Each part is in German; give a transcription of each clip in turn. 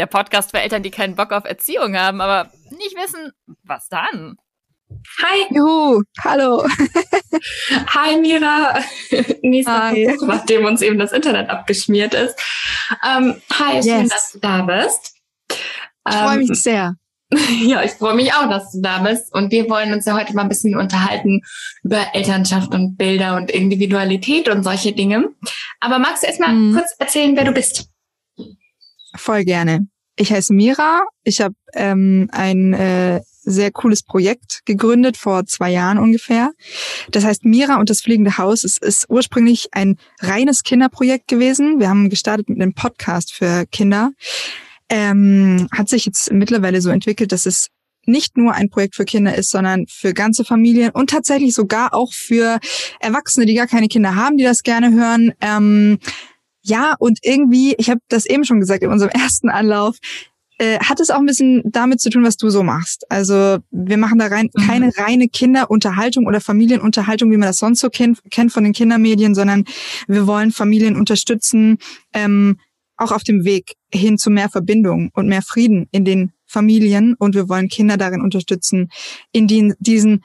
der Podcast für Eltern, die keinen Bock auf Erziehung haben, aber nicht wissen, was dann. Hi. Juhu, hallo. Hi Mira. Nächster hi. Versuch, nachdem uns eben das Internet abgeschmiert ist. Ähm, hi, yes. schön, dass du da bist. Ich freue mich ähm, sehr. Ja, ich freue mich auch, dass du da bist. Und wir wollen uns ja heute mal ein bisschen unterhalten über Elternschaft und Bilder und Individualität und solche Dinge. Aber magst du erstmal mhm. kurz erzählen, wer du bist? Voll gerne. Ich heiße Mira. Ich habe ähm, ein äh, sehr cooles Projekt gegründet vor zwei Jahren ungefähr. Das heißt Mira und das fliegende Haus. Es ist ursprünglich ein reines Kinderprojekt gewesen. Wir haben gestartet mit einem Podcast für Kinder. Ähm, hat sich jetzt mittlerweile so entwickelt, dass es nicht nur ein Projekt für Kinder ist, sondern für ganze Familien und tatsächlich sogar auch für Erwachsene, die gar keine Kinder haben, die das gerne hören. Ähm, ja, und irgendwie, ich habe das eben schon gesagt in unserem ersten Anlauf, äh, hat es auch ein bisschen damit zu tun, was du so machst. Also wir machen da rein mhm. keine reine Kinderunterhaltung oder Familienunterhaltung, wie man das sonst so kennt, kennt von den Kindermedien, sondern wir wollen Familien unterstützen, ähm, auch auf dem Weg hin zu mehr Verbindung und mehr Frieden in den Familien. Und wir wollen Kinder darin unterstützen, in den, diesen,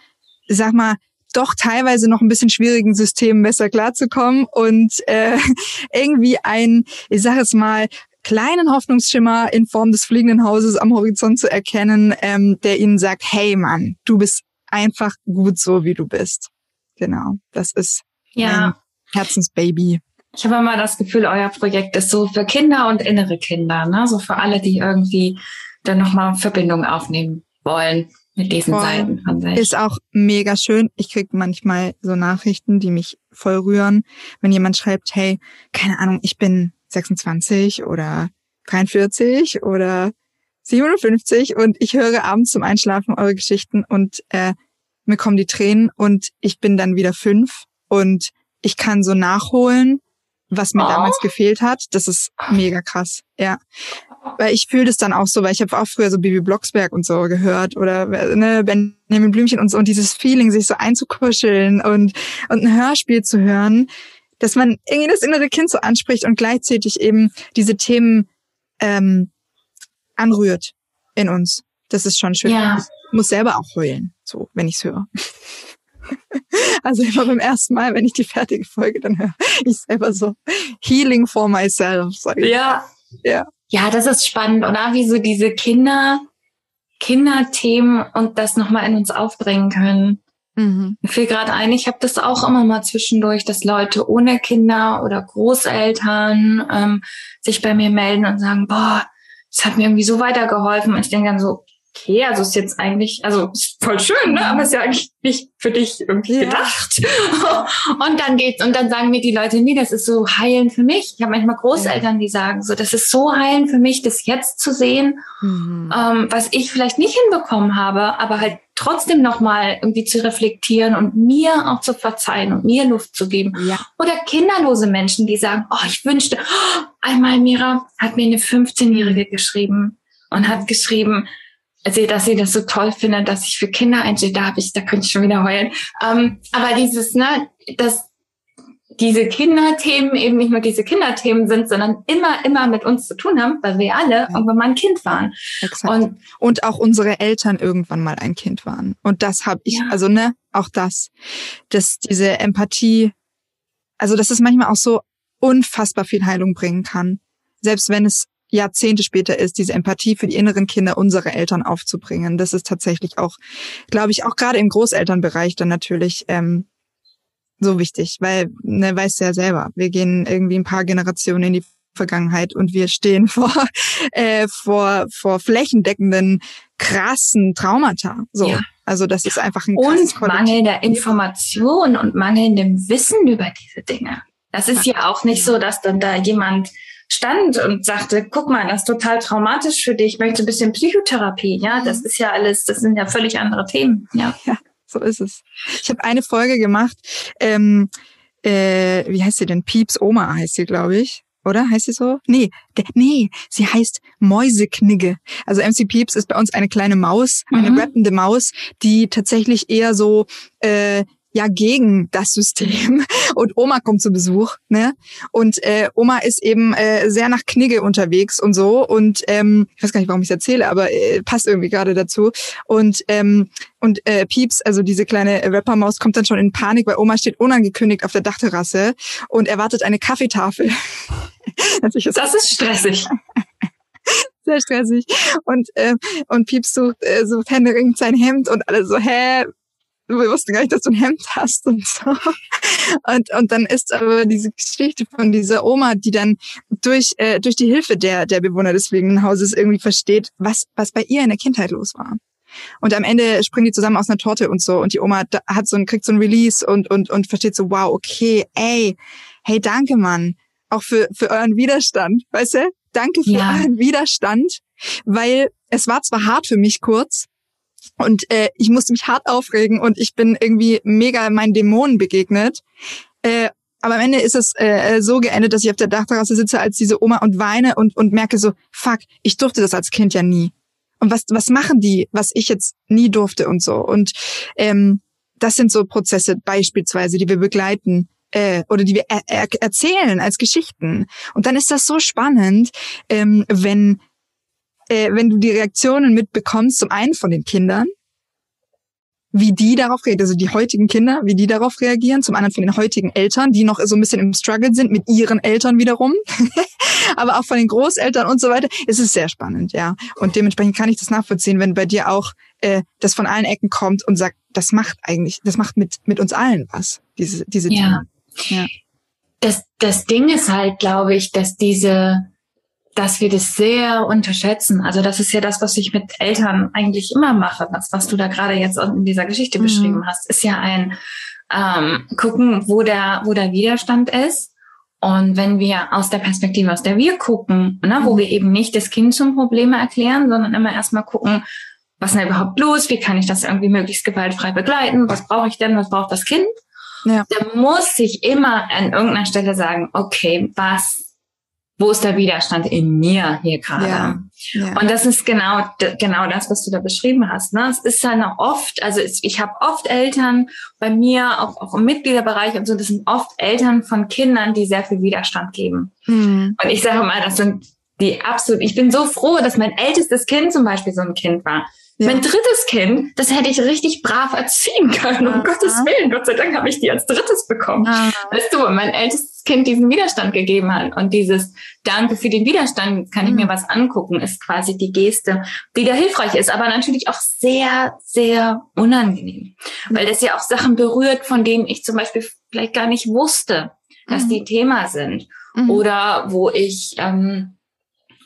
sag mal, doch teilweise noch ein bisschen schwierigen Systemen besser klarzukommen und äh, irgendwie ein, ich sage es mal, kleinen Hoffnungsschimmer in Form des fliegenden Hauses am Horizont zu erkennen, ähm, der ihnen sagt, hey Mann, du bist einfach gut so, wie du bist. Genau, das ist ja. Herzensbaby. Ich habe immer das Gefühl, euer Projekt ist so für Kinder und innere Kinder, ne? so für alle, die irgendwie dann nochmal Verbindung aufnehmen wollen mit diesen voll. Seiten von sich. Ist auch mega schön. Ich krieg manchmal so Nachrichten, die mich voll rühren, wenn jemand schreibt, hey, keine Ahnung, ich bin 26 oder 43 oder 57 und ich höre abends zum Einschlafen eure Geschichten und äh, mir kommen die Tränen und ich bin dann wieder fünf und ich kann so nachholen, was mir oh. damals gefehlt hat. Das ist mega krass. Ja. Weil ich fühle das dann auch so, weil ich habe auch früher so Bibi Blocksberg und so gehört oder ne, Benjamin Blümchen und so und dieses Feeling, sich so einzukuscheln und, und ein Hörspiel zu hören, dass man irgendwie das innere Kind so anspricht und gleichzeitig eben diese Themen ähm, anrührt in uns. Das ist schon schön. Ja. Ich muss selber auch heulen, so, wenn ich's höre. Also immer beim ersten Mal, wenn ich die fertige Folge dann höre, ich selber so Healing for myself. Sag ich. Ja. Ja. Ja, das ist spannend, oder? Wie so diese Kinder, Kinderthemen und das nochmal in uns aufbringen können. Mhm. Mir fiel gerade ein, ich habe das auch immer mal zwischendurch, dass Leute ohne Kinder oder Großeltern ähm, sich bei mir melden und sagen, boah, das hat mir irgendwie so weitergeholfen. Und ich denke dann so, okay, also ist jetzt eigentlich, also ist voll schön, ne? aber ist ja eigentlich nicht für dich irgendwie ja. gedacht. und dann geht's und dann sagen mir die Leute, nee, das ist so heilend für mich. Ich habe manchmal Großeltern, die sagen so, das ist so heilend für mich, das jetzt zu sehen, mhm. ähm, was ich vielleicht nicht hinbekommen habe, aber halt trotzdem nochmal irgendwie zu reflektieren und mir auch zu verzeihen und mir Luft zu geben. Ja. Oder kinderlose Menschen, die sagen, oh, ich wünschte, oh, einmal Mira hat mir eine 15-Jährige geschrieben und hat geschrieben, also, dass sie das so toll findet, dass ich für Kinder einstehe, da habe ich, da könnte ich schon wieder heulen. Ähm, aber dieses, ne, dass diese Kinderthemen eben nicht nur diese Kinderthemen sind, sondern immer, immer mit uns zu tun haben, weil wir alle ja. irgendwann mal ein Kind waren. Exakt. Und, und auch unsere Eltern irgendwann mal ein Kind waren. Und das habe ich, ja. also ne, auch das, dass diese Empathie, also dass es manchmal auch so unfassbar viel Heilung bringen kann. Selbst wenn es Jahrzehnte später ist, diese Empathie für die inneren Kinder unserer Eltern aufzubringen. Das ist tatsächlich auch, glaube ich, auch gerade im Großelternbereich dann natürlich ähm, so wichtig, weil, ne, weißt du ja selber, wir gehen irgendwie ein paar Generationen in die Vergangenheit und wir stehen vor, äh, vor, vor flächendeckenden, krassen Traumata. So. Ja. Also das ist einfach ein Und mangelnder Information und mangelndem Wissen über diese Dinge. Das ist ja auch nicht so, dass dann da jemand stand und sagte, guck mal, das ist total traumatisch für dich, ich möchte ein bisschen Psychotherapie. Ja, das mhm. ist ja alles, das sind ja völlig andere Themen. Ja, ja so ist es. Ich habe eine Folge gemacht, ähm, äh, wie heißt sie denn? Pieps Oma heißt sie, glaube ich. Oder heißt sie so? Nee, nee, sie heißt Mäuseknigge. Also MC Pieps ist bei uns eine kleine Maus, eine mhm. rappende Maus, die tatsächlich eher so äh, ja gegen das System und Oma kommt zu Besuch, ne? Und äh, Oma ist eben äh, sehr nach Knigge unterwegs und so und ähm, ich weiß gar nicht, warum ich es erzähle, aber äh, passt irgendwie gerade dazu und ähm, und äh, Pieps, also diese kleine Rappermaus, kommt dann schon in Panik, weil Oma steht unangekündigt auf der Dachterrasse und erwartet eine Kaffeetafel. das ist stressig. Sehr stressig. Und, äh, und Pieps sucht, äh, sucht händeringend sein Hemd und alle so, hä, wir wussten gar nicht, dass du ein Hemd hast und so. Und, und dann ist aber diese Geschichte von dieser Oma, die dann durch, äh, durch die Hilfe der, der Bewohner des fliegenden Hauses irgendwie versteht, was, was bei ihr in der Kindheit los war. Und am Ende springen die zusammen aus einer Torte und so. Und die Oma hat so ein, kriegt so ein Release und, und, und versteht so, wow, okay, ey, hey, danke, Mann. Auch für, für euren Widerstand, weißt du? Danke für ja. euren Widerstand, weil es war zwar hart für mich kurz, und äh, ich musste mich hart aufregen und ich bin irgendwie mega meinen Dämonen begegnet. Äh, aber am Ende ist es äh, so geendet, dass ich auf der Dachterrasse sitze als diese Oma und weine und, und merke so, fuck, ich durfte das als Kind ja nie. Und was, was machen die, was ich jetzt nie durfte und so. Und ähm, das sind so Prozesse beispielsweise, die wir begleiten äh, oder die wir er er erzählen als Geschichten. Und dann ist das so spannend, ähm, wenn äh, wenn du die Reaktionen mitbekommst, zum einen von den Kindern, wie die darauf reagieren, also die heutigen Kinder, wie die darauf reagieren, zum anderen von den heutigen Eltern, die noch so ein bisschen im Struggle sind mit ihren Eltern wiederum, aber auch von den Großeltern und so weiter. Es ist sehr spannend, ja. Und dementsprechend kann ich das nachvollziehen, wenn bei dir auch äh, das von allen Ecken kommt und sagt, das macht eigentlich, das macht mit mit uns allen was, diese diese ja. Themen. Ja. Das das Ding ist halt, glaube ich, dass diese dass wir das sehr unterschätzen. Also das ist ja das, was ich mit Eltern eigentlich immer mache. Das, was du da gerade jetzt in dieser Geschichte mhm. beschrieben hast, ist ja ein ähm, gucken, wo der, wo der Widerstand ist. Und wenn wir aus der Perspektive, aus der wir gucken, ne, wo wir eben nicht das Kind zum Probleme erklären, sondern immer erstmal gucken, was ist denn überhaupt los? Wie kann ich das irgendwie möglichst gewaltfrei begleiten? Was brauche ich denn? Was braucht das Kind? Ja. Da muss ich immer an irgendeiner Stelle sagen, okay, was wo ist der Widerstand in mir hier gerade? Ja, ja. Und das ist genau genau das, was du da beschrieben hast. Ne? Es ist dann oft, also ich habe oft Eltern bei mir, auch, auch im Mitgliederbereich und so, das sind oft Eltern von Kindern, die sehr viel Widerstand geben. Mhm. Und ich sage mal, das sind die absolut, ich bin so froh, dass mein ältestes Kind zum Beispiel so ein Kind war. Ja. Mein drittes Kind, das hätte ich richtig brav erziehen können. Um Aha. Gottes Willen. Gott sei Dank habe ich die als drittes bekommen. Aha. Weißt du, mein ältestes Kind diesen Widerstand gegeben hat. Und dieses Danke für den Widerstand, kann ich mir mhm. was angucken, ist quasi die Geste, die da hilfreich ist. Aber natürlich auch sehr, sehr unangenehm. Weil das ja auch Sachen berührt, von denen ich zum Beispiel vielleicht gar nicht wusste, dass mhm. die Thema sind. Mhm. Oder wo ich, ähm,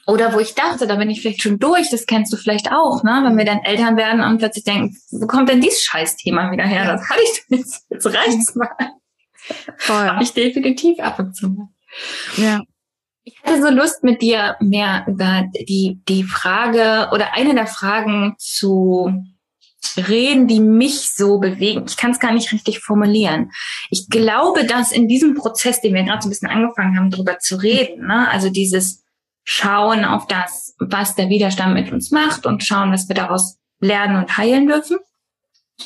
oder wo ich dachte, da bin ich vielleicht schon durch, das kennst du vielleicht auch, ne? wenn wir dann Eltern werden und plötzlich denken, wo kommt denn dieses Scheißthema wieder her? Das hatte ich jetzt, jetzt reicht's mal. Voll. Habe ich definitiv ab und zu mal. Ja. Ich hatte so Lust mit dir mehr über die, die Frage oder eine der Fragen zu reden, die mich so bewegen. Ich kann es gar nicht richtig formulieren. Ich glaube, dass in diesem Prozess, den wir gerade so ein bisschen angefangen haben, darüber zu reden, ne, also dieses Schauen auf das, was der Widerstand mit uns macht und schauen, was wir daraus lernen und heilen dürfen.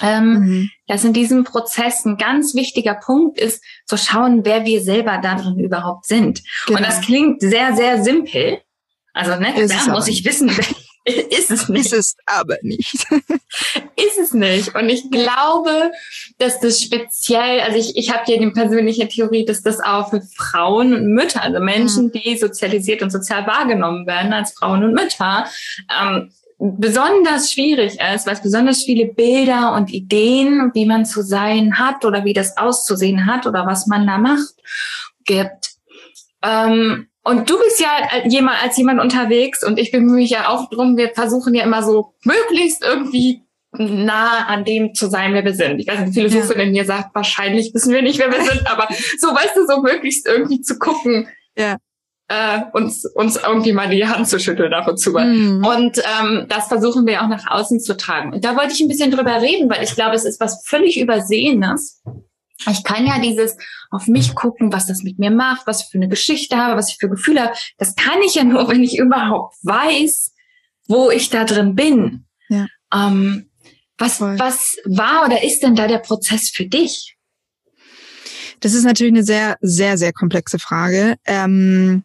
Ähm, mhm. Dass in diesem Prozess ein ganz wichtiger Punkt ist, zu schauen, wer wir selber darin überhaupt sind. Genau. Und das klingt sehr, sehr simpel. Also, ne, da muss ich wissen, ist es nicht. Ist es aber nicht. ist es nicht. Und ich glaube, dass das speziell, also ich, ich habe hier die persönliche Theorie, dass das auch für Frauen und Mütter, also Menschen, mhm. die sozialisiert und sozial wahrgenommen werden als Frauen und Mütter, ähm, besonders schwierig ist, weil es besonders viele Bilder und Ideen, wie man zu sein hat oder wie das auszusehen hat oder was man da macht, gibt. Ähm, und du bist ja jemand, als jemand unterwegs und ich bemühe mich ja auch drum, wir versuchen ja immer so möglichst irgendwie nah an dem zu sein, wer wir sind. Ich weiß nicht, die Philosophin ja. in mir sagt, wahrscheinlich wissen wir nicht, wer wir sind, aber so, weißt du, so möglichst irgendwie zu gucken, ja. äh, uns, uns irgendwie mal die Hand zu schütteln ab und zu. Mhm. Und ähm, das versuchen wir auch nach außen zu tragen. Und da wollte ich ein bisschen drüber reden, weil ich glaube, es ist was völlig Übersehenes ich kann ja dieses auf mich gucken, was das mit mir macht, was ich für eine Geschichte habe, was ich für Gefühle habe. Das kann ich ja nur, wenn ich überhaupt weiß, wo ich da drin bin. Ja. Ähm, was, was war oder ist denn da der Prozess für dich? Das ist natürlich eine sehr, sehr, sehr komplexe Frage. Ähm,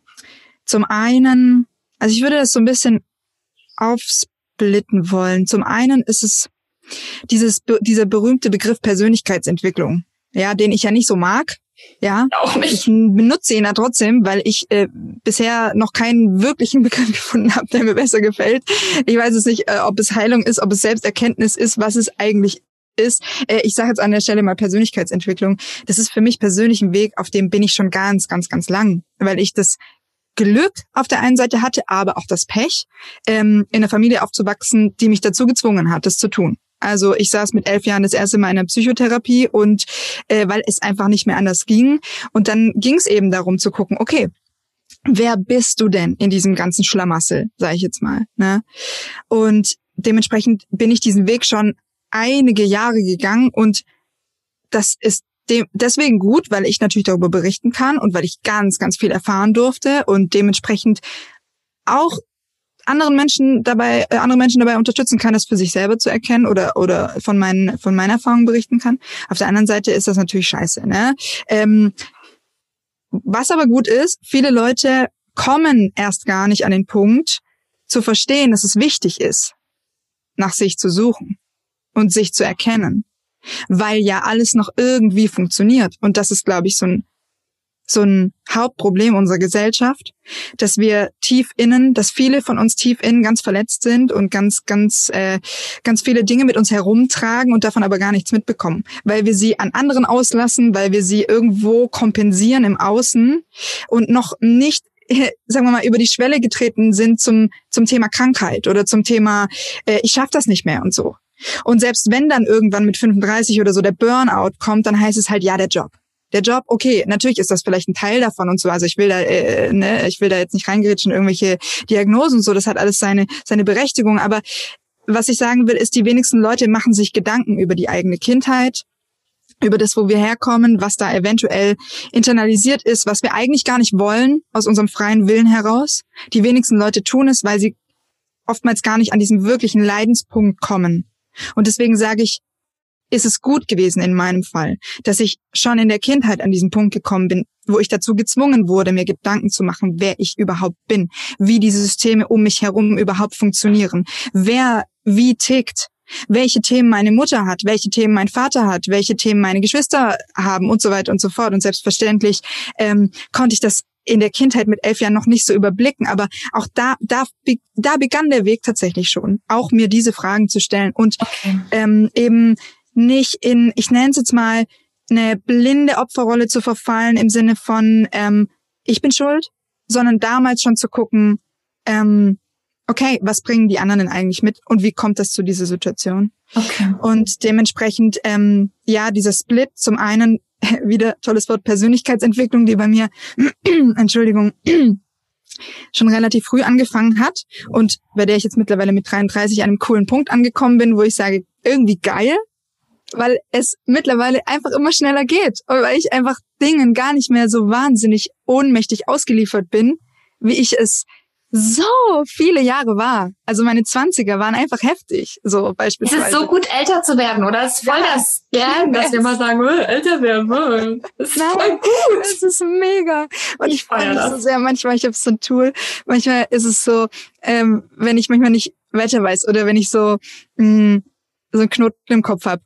zum einen, also ich würde das so ein bisschen aufsplitten wollen. Zum einen ist es dieses, dieser berühmte Begriff Persönlichkeitsentwicklung ja, den ich ja nicht so mag. Ja, auch nicht. ich benutze ihn ja trotzdem, weil ich äh, bisher noch keinen wirklichen Begriff gefunden habe, der mir besser gefällt. Ich weiß es nicht, äh, ob es Heilung ist, ob es Selbsterkenntnis ist, was es eigentlich ist. Äh, ich sage jetzt an der Stelle mal Persönlichkeitsentwicklung. Das ist für mich persönlich ein Weg, auf dem bin ich schon ganz, ganz, ganz lang, weil ich das Glück auf der einen Seite hatte, aber auch das Pech, ähm, in einer Familie aufzuwachsen, die mich dazu gezwungen hat, das zu tun. Also ich saß mit elf Jahren das erste Mal in der Psychotherapie und äh, weil es einfach nicht mehr anders ging. Und dann ging es eben darum zu gucken, okay, wer bist du denn in diesem ganzen Schlamassel, sage ich jetzt mal. Ne? Und dementsprechend bin ich diesen Weg schon einige Jahre gegangen und das ist dem, deswegen gut, weil ich natürlich darüber berichten kann und weil ich ganz, ganz viel erfahren durfte und dementsprechend auch anderen Menschen dabei, äh, andere Menschen dabei unterstützen kann, das für sich selber zu erkennen oder oder von meinen von meiner Erfahrung berichten kann. Auf der anderen Seite ist das natürlich scheiße. Ne? Ähm, was aber gut ist, viele Leute kommen erst gar nicht an den Punkt zu verstehen, dass es wichtig ist, nach sich zu suchen und sich zu erkennen, weil ja alles noch irgendwie funktioniert. Und das ist, glaube ich, so ein so ein Hauptproblem unserer Gesellschaft, dass wir tief innen, dass viele von uns tief innen ganz verletzt sind und ganz, ganz, äh, ganz viele Dinge mit uns herumtragen und davon aber gar nichts mitbekommen, weil wir sie an anderen auslassen, weil wir sie irgendwo kompensieren im Außen und noch nicht sagen wir mal, über die Schwelle getreten sind zum, zum Thema Krankheit oder zum Thema, äh, ich schaffe das nicht mehr und so. Und selbst wenn dann irgendwann mit 35 oder so der Burnout kommt, dann heißt es halt, ja, der Job der Job, okay, natürlich ist das vielleicht ein Teil davon und so. Also ich will da, äh, ne, ich will da jetzt nicht reingerätschen, irgendwelche Diagnosen und so. Das hat alles seine seine Berechtigung. Aber was ich sagen will, ist, die wenigsten Leute machen sich Gedanken über die eigene Kindheit, über das, wo wir herkommen, was da eventuell internalisiert ist, was wir eigentlich gar nicht wollen aus unserem freien Willen heraus. Die wenigsten Leute tun es, weil sie oftmals gar nicht an diesen wirklichen Leidenspunkt kommen. Und deswegen sage ich, ist es gut gewesen in meinem Fall, dass ich schon in der Kindheit an diesen Punkt gekommen bin, wo ich dazu gezwungen wurde, mir Gedanken zu machen, wer ich überhaupt bin, wie die Systeme um mich herum überhaupt funktionieren, wer wie tickt, welche Themen meine Mutter hat, welche Themen mein Vater hat, welche Themen meine Geschwister haben und so weiter und so fort. Und selbstverständlich ähm, konnte ich das in der Kindheit mit elf Jahren noch nicht so überblicken, aber auch da, da, da begann der Weg tatsächlich schon, auch mir diese Fragen zu stellen und okay. ähm, eben nicht in, ich nenne es jetzt mal, eine blinde Opferrolle zu verfallen im Sinne von, ähm, ich bin schuld, sondern damals schon zu gucken, ähm, okay, was bringen die anderen denn eigentlich mit und wie kommt das zu dieser Situation? Okay. Und dementsprechend, ähm, ja, dieser Split zum einen, wieder tolles Wort, Persönlichkeitsentwicklung, die bei mir, Entschuldigung, schon relativ früh angefangen hat und bei der ich jetzt mittlerweile mit 33 an einem coolen Punkt angekommen bin, wo ich sage, irgendwie geil, weil es mittlerweile einfach immer schneller geht und weil ich einfach Dingen gar nicht mehr so wahnsinnig ohnmächtig ausgeliefert bin, wie ich es so viele Jahre war. Also meine Zwanziger waren einfach heftig, so beispielsweise. Es ist so gut, älter zu werden, oder? Es ist voll ja, das, ja, dass wir mal sagen, oh, älter werden, oh, das ist Nein, voll gut. Es ist mega. Und ich, ich freue mich so sehr. Manchmal, ich habe so ein Tool. Manchmal ist es so, ähm, wenn ich manchmal nicht weiter weiß oder wenn ich so mh, mm, so einen Knoten im Kopf hab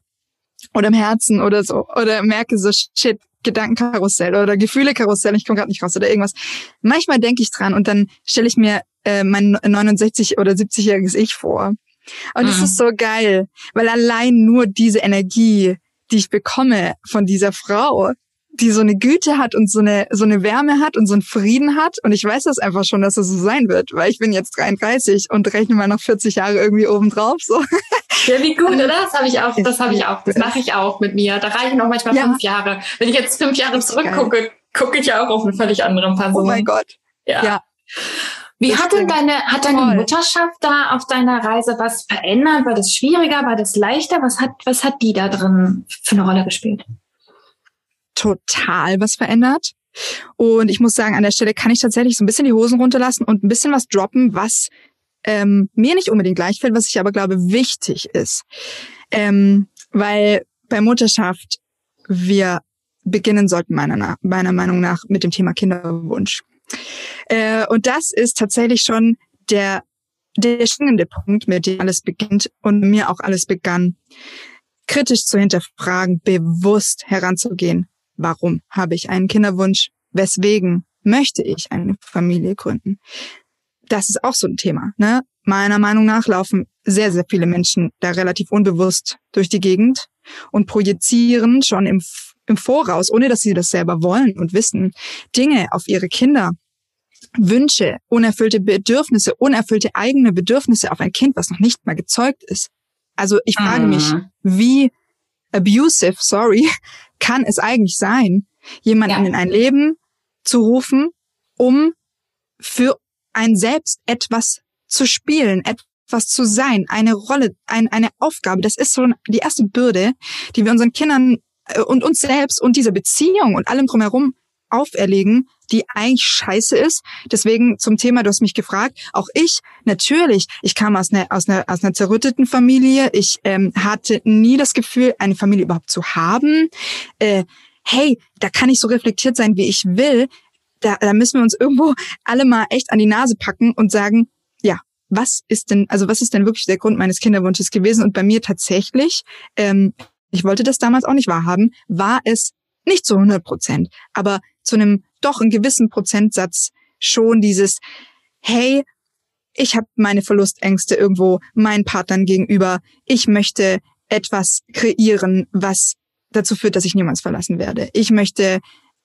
oder im Herzen oder so oder merke so shit Gedankenkarussell oder Gefühlekarussell, ich komme gerade nicht raus oder irgendwas. Manchmal denke ich dran und dann stelle ich mir äh, mein 69 oder 70-jähriges Ich vor. Und es mhm. ist so geil, weil allein nur diese Energie, die ich bekomme von dieser Frau, die so eine Güte hat und so eine, so eine Wärme hat und so einen Frieden hat. Und ich weiß das einfach schon, dass das so sein wird, weil ich bin jetzt 33 und rechne mal noch 40 Jahre irgendwie obendrauf, so. Ja, wie gut, oder? Das habe ich auch, das habe ich auch, das mache ich auch mit mir. Da reichen auch manchmal ja. fünf Jahre. Wenn ich jetzt fünf Jahre zurückgucke, gucke ich ja auch auf eine völlig andere Person. Oh mein Gott. Ja. ja. Wie das hat denn deine, hat deine Voll. Mutterschaft da auf deiner Reise was verändert? War das schwieriger? War das leichter? Was hat, was hat die da drin für eine Rolle gespielt? total was verändert. Und ich muss sagen, an der Stelle kann ich tatsächlich so ein bisschen die Hosen runterlassen und ein bisschen was droppen, was ähm, mir nicht unbedingt gleich fällt, was ich aber glaube wichtig ist. Ähm, weil bei Mutterschaft wir beginnen sollten, meiner, meiner Meinung nach, mit dem Thema Kinderwunsch. Äh, und das ist tatsächlich schon der, der springende Punkt, mit dem alles beginnt und mir auch alles begann, kritisch zu hinterfragen, bewusst heranzugehen. Warum habe ich einen Kinderwunsch? Weswegen möchte ich eine Familie gründen? Das ist auch so ein Thema. Ne? Meiner Meinung nach laufen sehr, sehr viele Menschen da relativ unbewusst durch die Gegend und projizieren schon im, im Voraus, ohne dass sie das selber wollen und wissen, Dinge auf ihre Kinder, Wünsche, unerfüllte Bedürfnisse, unerfüllte eigene Bedürfnisse auf ein Kind, was noch nicht mal gezeugt ist. Also ich frage mich, mhm. wie abusive, sorry, kann es eigentlich sein, jemanden ja. in ein Leben zu rufen, um für ein Selbst etwas zu spielen, etwas zu sein, eine Rolle, ein, eine Aufgabe. Das ist so die erste Bürde, die wir unseren Kindern äh, und uns selbst und dieser Beziehung und allem drumherum auferlegen, die eigentlich scheiße ist. Deswegen zum Thema, du hast mich gefragt, auch ich, natürlich, ich kam aus einer, aus einer, aus einer zerrütteten Familie. Ich ähm, hatte nie das Gefühl, eine Familie überhaupt zu haben. Äh, hey, da kann ich so reflektiert sein, wie ich will. Da, da müssen wir uns irgendwo alle mal echt an die Nase packen und sagen, ja, was ist denn, also was ist denn wirklich der Grund meines Kinderwunsches gewesen? Und bei mir tatsächlich, ähm, ich wollte das damals auch nicht wahrhaben, war es nicht zu 100 Prozent, aber zu einem doch einen gewissen Prozentsatz schon dieses, hey, ich habe meine Verlustängste irgendwo meinen Partnern gegenüber. Ich möchte etwas kreieren, was dazu führt, dass ich niemals verlassen werde. Ich möchte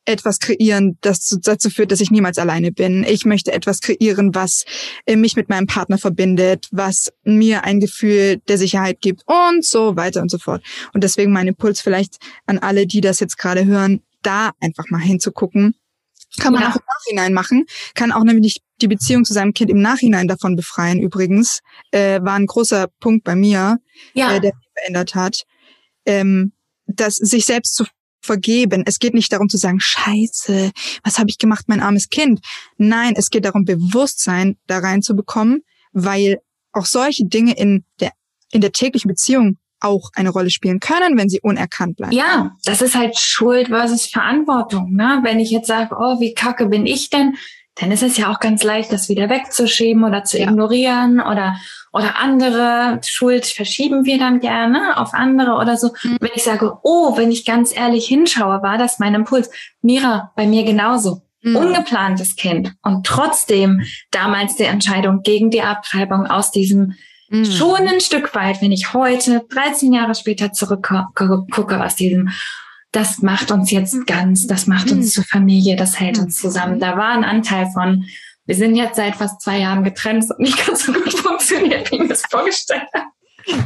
etwas kreieren, das dazu führt, dass ich niemals alleine bin. Ich möchte etwas kreieren, was äh, mich mit meinem Partner verbindet, was mir ein Gefühl der Sicherheit gibt und so weiter und so fort. Und deswegen mein Impuls vielleicht an alle, die das jetzt gerade hören, da einfach mal hinzugucken. Kann man ja. auch im Nachhinein machen, kann auch nämlich die Beziehung zu seinem Kind im Nachhinein davon befreien. Übrigens äh, war ein großer Punkt bei mir, ja. äh, der mich verändert hat, ähm, dass sich selbst zu vergeben. Es geht nicht darum zu sagen, Scheiße, was habe ich gemacht, mein armes Kind. Nein, es geht darum, Bewusstsein da reinzubekommen, weil auch solche Dinge in der in der täglichen Beziehung auch eine Rolle spielen können, wenn sie unerkannt bleiben. Ja, das ist halt Schuld versus Verantwortung. Ne? Wenn ich jetzt sage, oh, wie kacke bin ich denn, dann ist es ja auch ganz leicht, das wieder wegzuschieben oder zu ja. ignorieren oder oder andere Schuld verschieben wir dann gerne auf andere oder so. Mhm. Wenn ich sage, oh, wenn ich ganz ehrlich hinschaue, war das mein Impuls. Mira, bei mir genauso. Mhm. Ungeplantes Kind und trotzdem damals die Entscheidung gegen die Abtreibung aus diesem Mhm. Schon ein Stück weit, wenn ich heute, 13 Jahre später zurückgucke aus diesem, das macht uns jetzt ganz, das macht uns mhm. zur Familie, das hält uns zusammen. Da war ein Anteil von, Wir sind jetzt seit fast zwei Jahren getrennt. Es hat nicht ganz so gut funktioniert, wie ich mir das vorgestellt habe.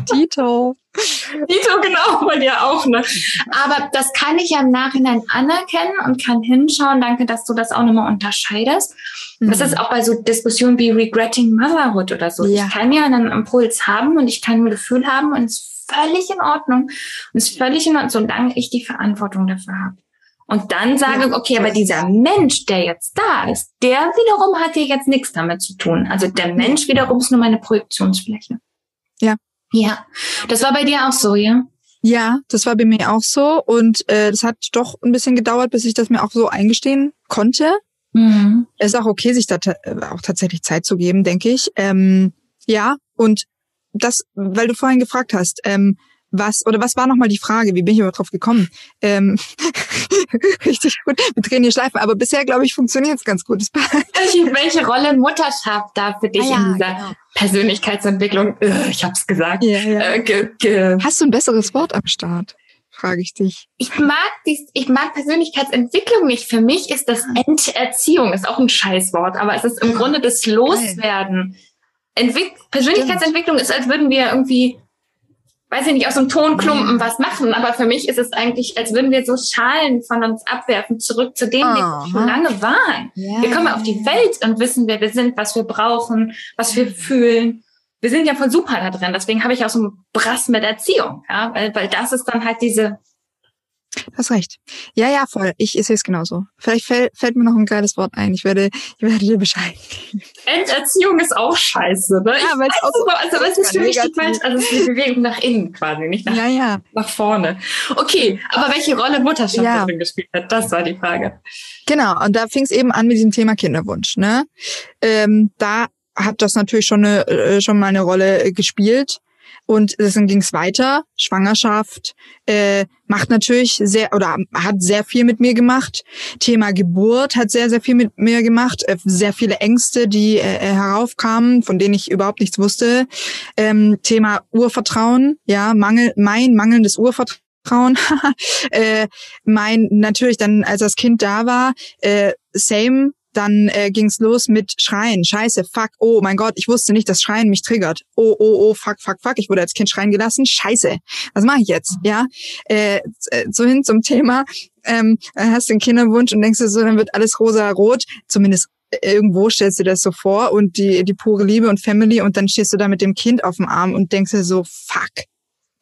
Tito. Tito, genau, bei dir auch, ne? Aber das kann ich ja im Nachhinein anerkennen und kann hinschauen. Danke, dass du das auch nochmal unterscheidest. Mhm. Das ist auch bei so Diskussionen wie Regretting Motherhood oder so. Ja. Ich kann ja einen Impuls haben und ich kann ein Gefühl haben und es ist völlig in Ordnung. Und es ist völlig in Ordnung, solange ich die Verantwortung dafür habe. Und dann sage, okay, aber dieser Mensch, der jetzt da ist, der wiederum hat ja jetzt nichts damit zu tun. Also der Mensch wiederum ist nur meine Projektionsfläche. Ja. Ja. Das war bei dir auch so, ja? Ja, das war bei mir auch so. Und äh, das hat doch ein bisschen gedauert, bis ich das mir auch so eingestehen konnte. Mhm. Es ist auch okay, sich da äh, auch tatsächlich Zeit zu geben, denke ich. Ähm, ja, und das, weil du vorhin gefragt hast, ähm, was, oder was war nochmal die Frage? Wie bin ich überhaupt drauf gekommen? Ähm, richtig gut. Wir drehen hier Schleifen, aber bisher, glaube ich, funktioniert es ganz gut. welche, welche Rolle Mutterschaft da für dich ah, ja, in dieser genau. Persönlichkeitsentwicklung? Ich hab's gesagt. Ja, ja. Äh, ge, ge. Hast du ein besseres Wort am Start? Frage ich dich. Ich mag dies, ich mag Persönlichkeitsentwicklung nicht. Für mich ist das Enterziehung, ist auch ein Scheißwort, aber es ist im Grunde das Loswerden. Entwick Persönlichkeitsentwicklung ist, als würden wir irgendwie weiß ich nicht, aus einem Tonklumpen was machen, aber für mich ist es eigentlich, als würden wir so Schalen von uns abwerfen, zurück zu dem, oh, wir schon lange waren. Yeah. Wir kommen auf die Welt und wissen, wer wir sind, was wir brauchen, was wir fühlen. Wir sind ja voll super da drin, deswegen habe ich auch so einen Brass mit Erziehung, ja, weil, weil das ist dann halt diese Hast recht. Ja, ja, voll. Ich, sehe es genauso. Vielleicht fällt, fällt mir noch ein geiles Wort ein. Ich werde, ich werde dir Bescheid geben. Enterziehung ist auch scheiße, ne? Ja, weil es auch so, also, es ist für mich falsch, also es ist die Bewegung nach innen quasi, nicht nach, ja, ja. nach vorne. Okay, aber welche Rolle Mutterschaft ja. darin gespielt hat, das war die Frage. Genau, und da fing es eben an mit diesem Thema Kinderwunsch, ne? Ähm, da hat das natürlich schon eine, äh, schon mal eine Rolle äh, gespielt. Und dann ging es weiter. Schwangerschaft äh, macht natürlich sehr oder hat sehr viel mit mir gemacht. Thema Geburt hat sehr, sehr viel mit mir gemacht. Äh, sehr viele Ängste, die äh, äh heraufkamen, von denen ich überhaupt nichts wusste. Ähm, Thema Urvertrauen, ja, Mangel, mein mangelndes Urvertrauen. äh, mein natürlich dann, als das Kind da war, äh, same dann äh, ging's los mit Schreien. Scheiße, fuck, oh mein Gott, ich wusste nicht, dass Schreien mich triggert. Oh, oh, oh, fuck, fuck, fuck, ich wurde als Kind schreien gelassen. Scheiße, was mache ich jetzt? Ja, äh, äh so hin zum Thema. Ähm, hast den Kinderwunsch und denkst du so, dann wird alles rosa-rot. Zumindest irgendwo stellst du das so vor und die, die pure Liebe und Family und dann stehst du da mit dem Kind auf dem Arm und denkst dir so, fuck,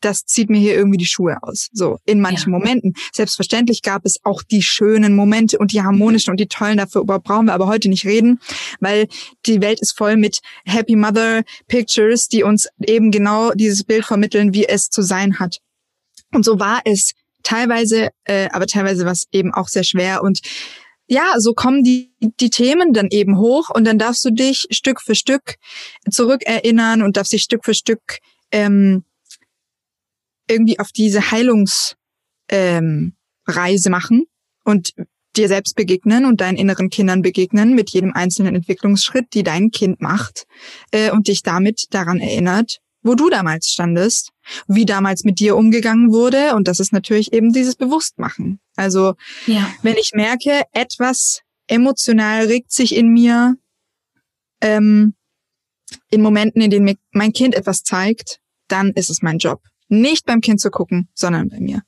das zieht mir hier irgendwie die Schuhe aus. So, in manchen ja. Momenten. Selbstverständlich gab es auch die schönen Momente und die harmonischen und die tollen, dafür brauchen wir aber heute nicht reden, weil die Welt ist voll mit Happy Mother Pictures, die uns eben genau dieses Bild vermitteln, wie es zu sein hat. Und so war es teilweise, äh, aber teilweise war es eben auch sehr schwer und ja, so kommen die, die Themen dann eben hoch und dann darfst du dich Stück für Stück zurückerinnern und darfst dich Stück für Stück ähm, irgendwie auf diese Heilungsreise ähm, machen und dir selbst begegnen und deinen inneren Kindern begegnen mit jedem einzelnen Entwicklungsschritt, die dein Kind macht äh, und dich damit daran erinnert, wo du damals standest, wie damals mit dir umgegangen wurde und das ist natürlich eben dieses Bewusstmachen. Also ja. wenn ich merke, etwas emotional regt sich in mir ähm, in Momenten, in denen mir mein Kind etwas zeigt, dann ist es mein Job, nicht beim Kind zu gucken, sondern bei mir.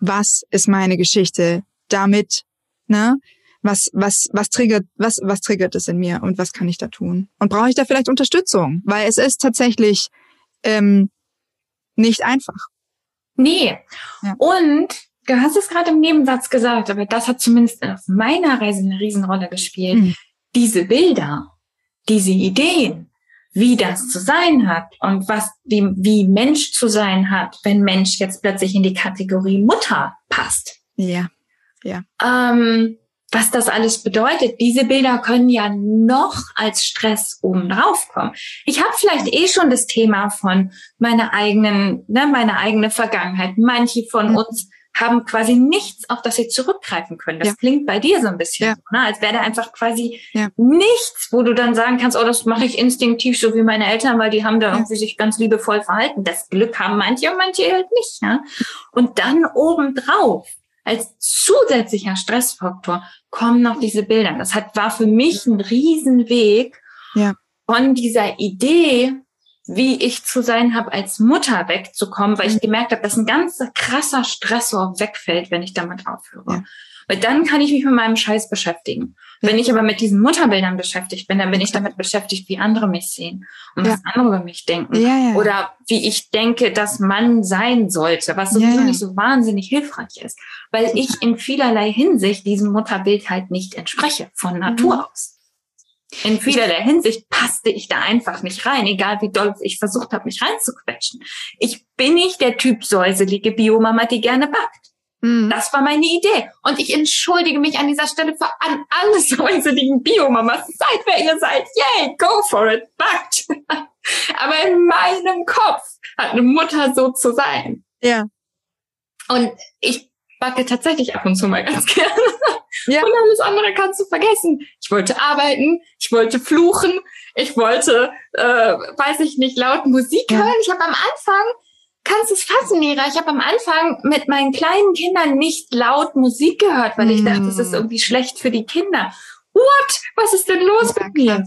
Was ist meine Geschichte damit? Ne? Was, was, was triggert, was, was triggert es in mir und was kann ich da tun? Und brauche ich da vielleicht Unterstützung? Weil es ist tatsächlich ähm, nicht einfach. Nee. Ja. Und du hast es gerade im Nebensatz gesagt, aber das hat zumindest auf meiner Reise eine Riesenrolle gespielt. Mhm. Diese Bilder, diese Ideen, wie das zu sein hat und was, wie, wie Mensch zu sein hat, wenn Mensch jetzt plötzlich in die Kategorie Mutter passt. Ja, ja. Ähm, was das alles bedeutet. Diese Bilder können ja noch als Stress oben drauf kommen. Ich habe vielleicht eh schon das Thema von meiner eigenen, ne, meine eigene Vergangenheit. Manche von mhm. uns haben quasi nichts, auf das sie zurückgreifen können. Das ja. klingt bei dir so ein bisschen, ja. ne? als wäre da einfach quasi ja. nichts, wo du dann sagen kannst, oh, das mache ich instinktiv, so wie meine Eltern, weil die haben da irgendwie sich ganz liebevoll verhalten. Das Glück haben manche und manche halt nicht. Ja? Und dann obendrauf als zusätzlicher Stressfaktor kommen noch diese Bilder. Das hat, war für mich ein Riesenweg ja. von dieser Idee, wie ich zu sein habe, als Mutter wegzukommen, weil ich gemerkt habe, dass ein ganz krasser Stressor wegfällt, wenn ich damit aufhöre. Ja. Weil dann kann ich mich mit meinem Scheiß beschäftigen. Wenn ich aber mit diesen Mutterbildern beschäftigt bin, dann bin ich damit beschäftigt, wie andere mich sehen und ja. was andere über mich denken. Ja, ja. Oder wie ich denke, dass man sein sollte, was sowieso nicht so wahnsinnig hilfreich ist. Weil ich in vielerlei Hinsicht diesem Mutterbild halt nicht entspreche, von Natur mhm. aus. In vielerlei Hinsicht passte ich da einfach nicht rein, egal wie doll ich versucht habe, mich reinzuquetschen. Ich bin nicht der Typ säuselige Biomama, die gerne backt. Mhm. Das war meine Idee. Und ich entschuldige mich an dieser Stelle für an alle säuseligen Biomamas. Seid wer ihr seid. Yay, go for it. Backt. Aber in meinem Kopf hat eine Mutter so zu sein. Ja. Und ich backe tatsächlich ab und zu mal ganz gerne. Ja. Und alles andere kannst du vergessen. Ich wollte arbeiten, ich wollte fluchen, ich wollte, äh, weiß ich nicht, laut Musik hören. Ich habe am Anfang kannst es fassen, Mira. Ich habe am Anfang mit meinen kleinen Kindern nicht laut Musik gehört, weil mm. ich dachte, das ist irgendwie schlecht für die Kinder. What? Was ist denn los ja, mit mir?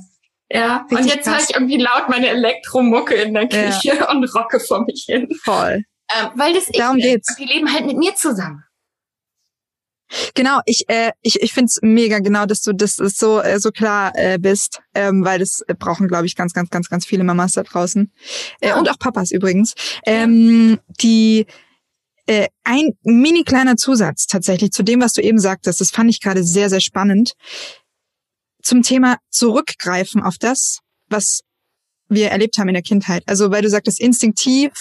Ja, Richtig und jetzt höre ich irgendwie laut meine Elektromucke in der Küche ja. und rocke vor mich hin. Voll. Ähm, weil das ich Darum geht's. die leben halt mit mir zusammen. Genau, ich äh, ich ich find's mega genau, dass du das so äh, so klar äh, bist, ähm, weil das brauchen glaube ich ganz ganz ganz ganz viele Mamas da draußen. Äh, ja. und auch Papas übrigens, ähm, die äh, ein mini kleiner Zusatz tatsächlich zu dem, was du eben sagtest, das fand ich gerade sehr sehr spannend. Zum Thema zurückgreifen auf das, was wir erlebt haben in der Kindheit. Also weil du sagtest, instinktiv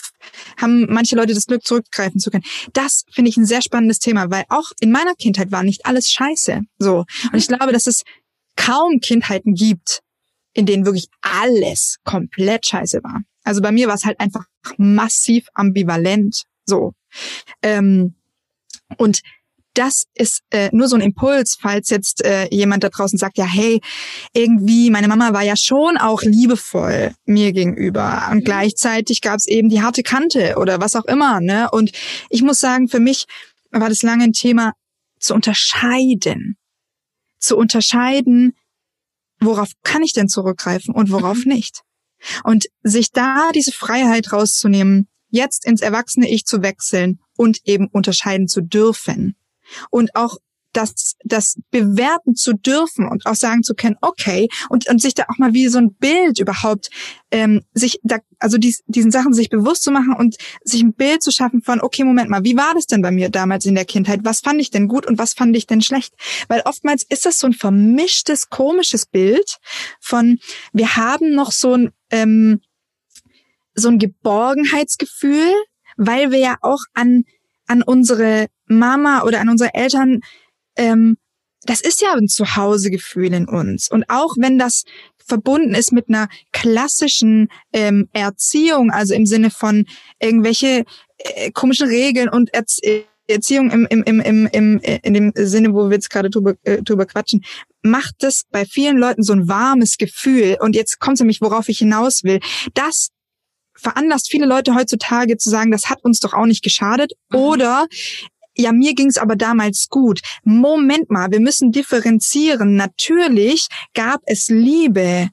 haben manche Leute das Glück, zurückgreifen zu können. Das finde ich ein sehr spannendes Thema, weil auch in meiner Kindheit war nicht alles scheiße. So. Und ich glaube, dass es kaum Kindheiten gibt, in denen wirklich alles komplett scheiße war. Also bei mir war es halt einfach massiv ambivalent. So. Ähm, und das ist äh, nur so ein Impuls, falls jetzt äh, jemand da draußen sagt, ja, hey, irgendwie, meine Mama war ja schon auch liebevoll mir gegenüber. Und mhm. gleichzeitig gab es eben die harte Kante oder was auch immer. Ne? Und ich muss sagen, für mich war das lange ein Thema zu unterscheiden. Zu unterscheiden, worauf kann ich denn zurückgreifen und worauf mhm. nicht. Und sich da diese Freiheit rauszunehmen, jetzt ins erwachsene Ich zu wechseln und eben unterscheiden zu dürfen und auch das, das bewerten zu dürfen und auch sagen zu können, okay, und, und sich da auch mal wie so ein Bild überhaupt, ähm, sich da, also dies, diesen Sachen sich bewusst zu machen und sich ein Bild zu schaffen von, okay, Moment mal, wie war das denn bei mir damals in der Kindheit? Was fand ich denn gut und was fand ich denn schlecht? Weil oftmals ist das so ein vermischtes, komisches Bild von, wir haben noch so ein, ähm, so ein Geborgenheitsgefühl, weil wir ja auch an, an unsere Mama oder an unsere Eltern, ähm, das ist ja ein Zuhausegefühl in uns. Und auch wenn das verbunden ist mit einer klassischen ähm, Erziehung, also im Sinne von irgendwelche äh, komischen Regeln und Erz Erziehung im, im, im, im, im, in dem Sinne, wo wir jetzt gerade drüber, äh, drüber quatschen, macht es bei vielen Leuten so ein warmes Gefühl. Und jetzt kommt nämlich, worauf ich hinaus will. Das veranlasst viele Leute heutzutage zu sagen, das hat uns doch auch nicht geschadet. Mhm. Oder ja, mir ging's aber damals gut. Moment mal, wir müssen differenzieren. Natürlich gab es Liebe.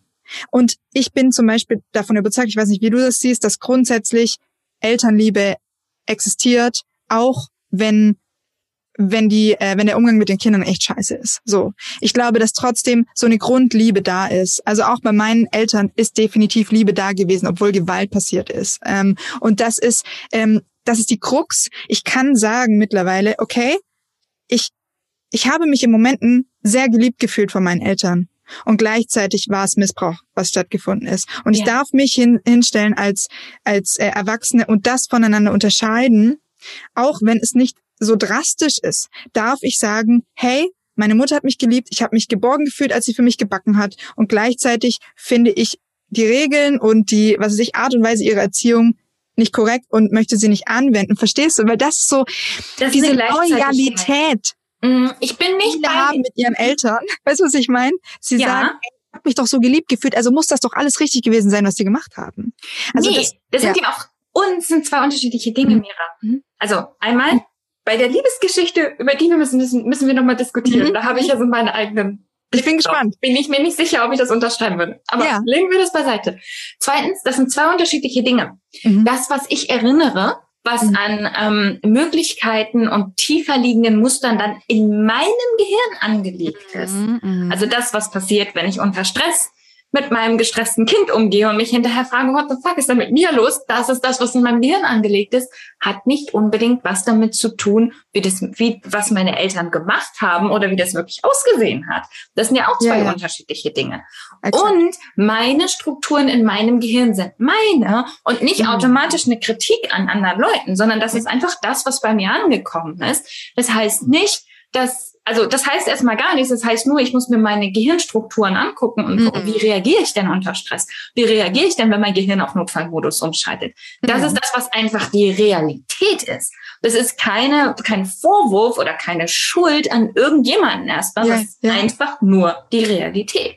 Und ich bin zum Beispiel davon überzeugt, ich weiß nicht, wie du das siehst, dass grundsätzlich Elternliebe existiert, auch wenn wenn die, äh, wenn der Umgang mit den Kindern echt scheiße ist. So, ich glaube, dass trotzdem so eine Grundliebe da ist. Also auch bei meinen Eltern ist definitiv Liebe da gewesen, obwohl Gewalt passiert ist. Ähm, und das ist ähm, das ist die Krux. Ich kann sagen mittlerweile, okay, ich, ich habe mich in Momenten sehr geliebt gefühlt von meinen Eltern. Und gleichzeitig war es Missbrauch, was stattgefunden ist. Und ja. ich darf mich hin, hinstellen als, als äh, Erwachsene und das voneinander unterscheiden, auch wenn es nicht so drastisch ist, darf ich sagen, hey, meine Mutter hat mich geliebt, ich habe mich geborgen gefühlt, als sie für mich gebacken hat. Und gleichzeitig finde ich die Regeln und die, was weiß ich, Art und Weise ihrer Erziehung nicht korrekt und möchte sie nicht anwenden. Verstehst du? Weil das ist so das diese Loyalität. Mm, ich bin nicht haben mit ihren Eltern. Weißt du, was ich meine? Sie ja. sagen, ich habe mich doch so geliebt gefühlt, also muss das doch alles richtig gewesen sein, was sie gemacht haben. Also nee, das, das sind ja auch uns sind zwei unterschiedliche Dinge, mhm. Mira. Mhm. Also einmal bei der Liebesgeschichte, über die wir müssen, müssen, müssen wir nochmal diskutieren. Mhm. Da habe ich ja so meine eigenen. Ich bin gespannt. Bin ich mir nicht sicher, ob ich das unterschreiben würde. Aber ja. legen wir das beiseite. Zweitens, das sind zwei unterschiedliche Dinge. Mhm. Das, was ich erinnere, was mhm. an ähm, Möglichkeiten und tiefer liegenden Mustern dann in meinem Gehirn angelegt ist. Mhm. mhm. Also das, was passiert, wenn ich unter Stress mit meinem gestressten Kind umgehe und mich hinterher frage, what the fuck ist denn mit mir los? Das ist das, was in meinem Gehirn angelegt ist, hat nicht unbedingt was damit zu tun, wie das, wie, was meine Eltern gemacht haben oder wie das wirklich ausgesehen hat. Das sind ja auch zwei ja, ja. unterschiedliche Dinge. Exakt. Und meine Strukturen in meinem Gehirn sind meine und nicht mhm. automatisch eine Kritik an anderen Leuten, sondern das ist einfach das, was bei mir angekommen ist. Das heißt nicht, dass also das heißt erstmal gar nichts. Das heißt nur, ich muss mir meine Gehirnstrukturen angucken und mhm. wie reagiere ich denn unter Stress? Wie reagiere ich denn, wenn mein Gehirn auf Notfallmodus umschaltet? Das mhm. ist das, was einfach die Realität ist. Das ist keine, kein Vorwurf oder keine Schuld an irgendjemanden erstmal. Ja, das ist ja. einfach nur die Realität.